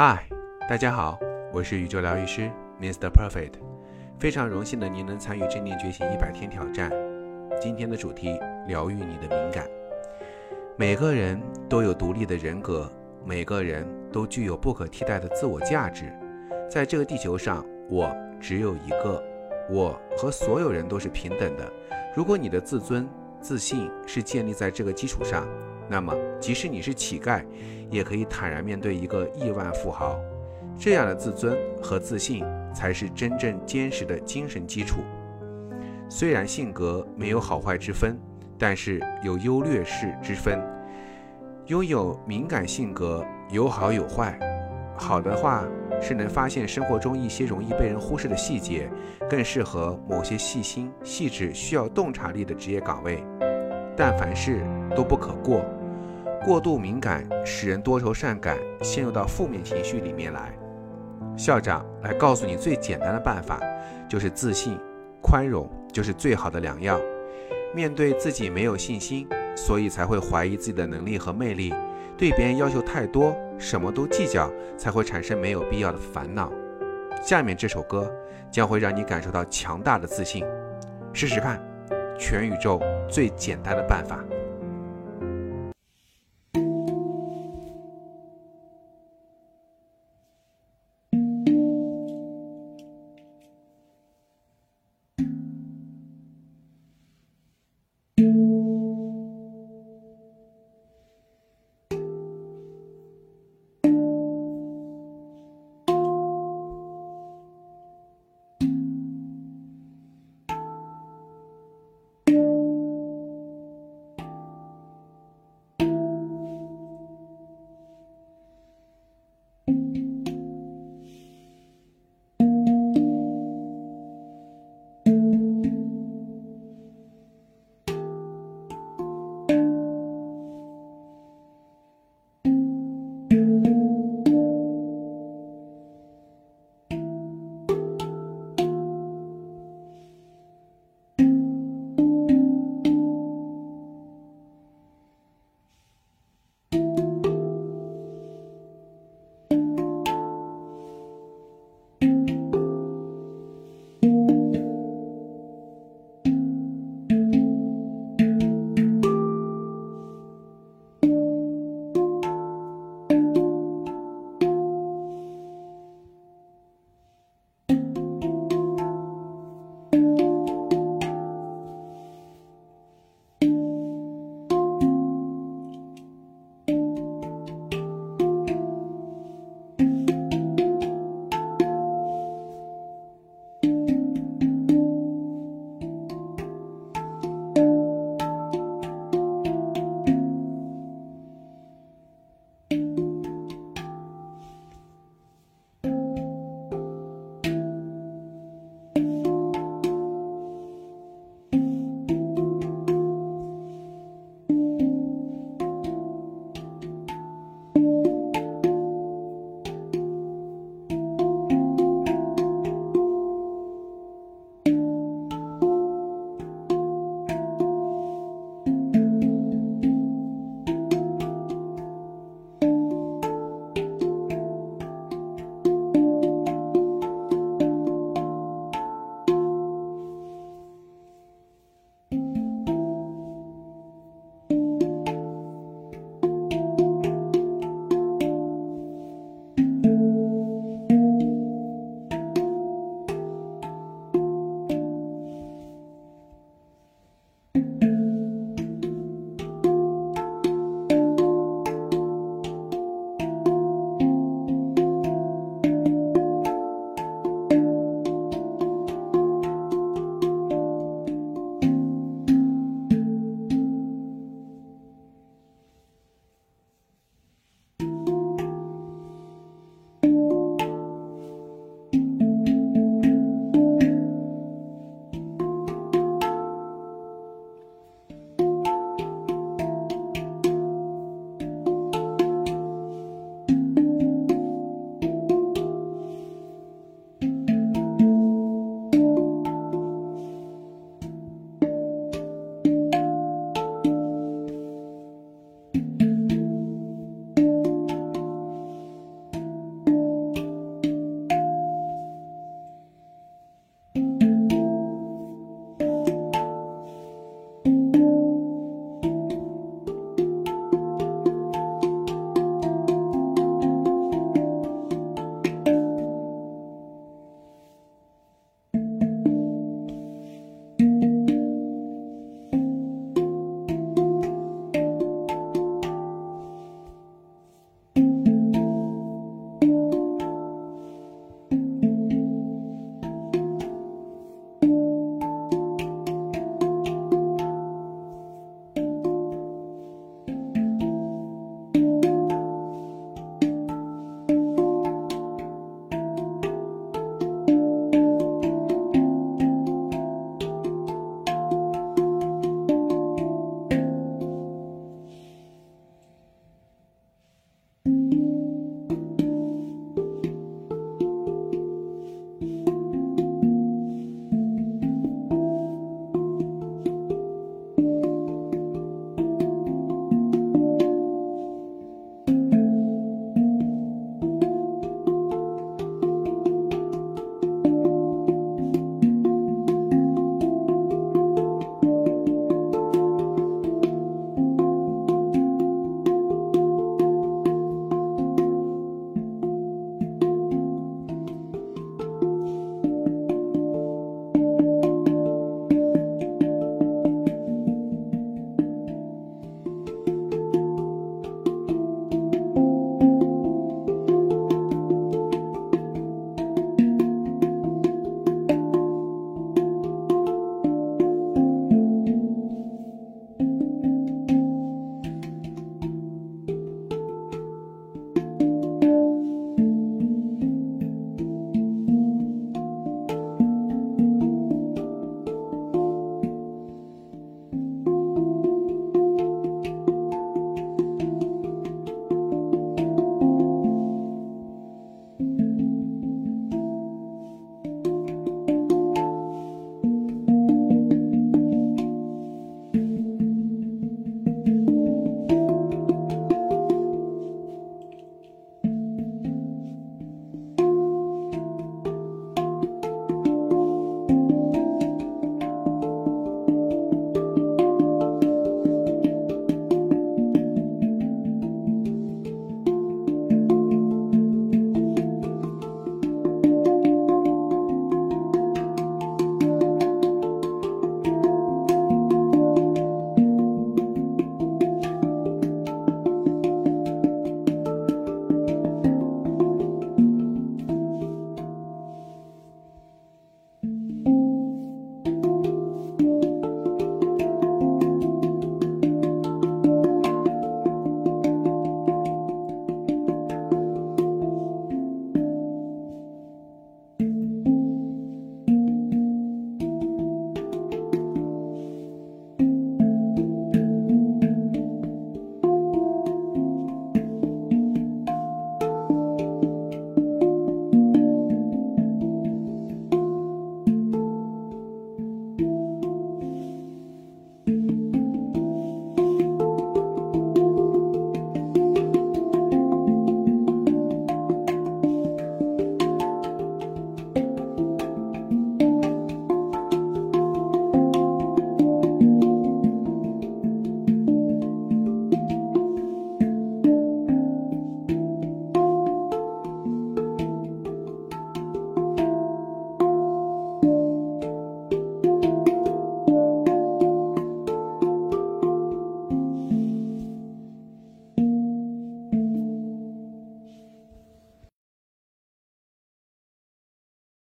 嗨，大家好，我是宇宙疗愈师 Mr. Perfect，非常荣幸的您能参与正念觉醒一百天挑战。今天的主题：疗愈你的敏感。每个人都有独立的人格，每个人都具有不可替代的自我价值。在这个地球上，我只有一个，我和所有人都是平等的。如果你的自尊、自信是建立在这个基础上，那么，即使你是乞丐，也可以坦然面对一个亿万富豪。这样的自尊和自信，才是真正坚实的精神基础。虽然性格没有好坏之分，但是有优劣势之分。拥有敏感性格有好有坏，好的话是能发现生活中一些容易被人忽视的细节，更适合某些细心细致、需要洞察力的职业岗位。但凡事都不可过。过度敏感使人多愁善感，陷入到负面情绪里面来。校长来告诉你最简单的办法，就是自信、宽容就是最好的良药。面对自己没有信心，所以才会怀疑自己的能力和魅力，对别人要求太多，什么都计较，才会产生没有必要的烦恼。下面这首歌将会让你感受到强大的自信，试试看，全宇宙最简单的办法。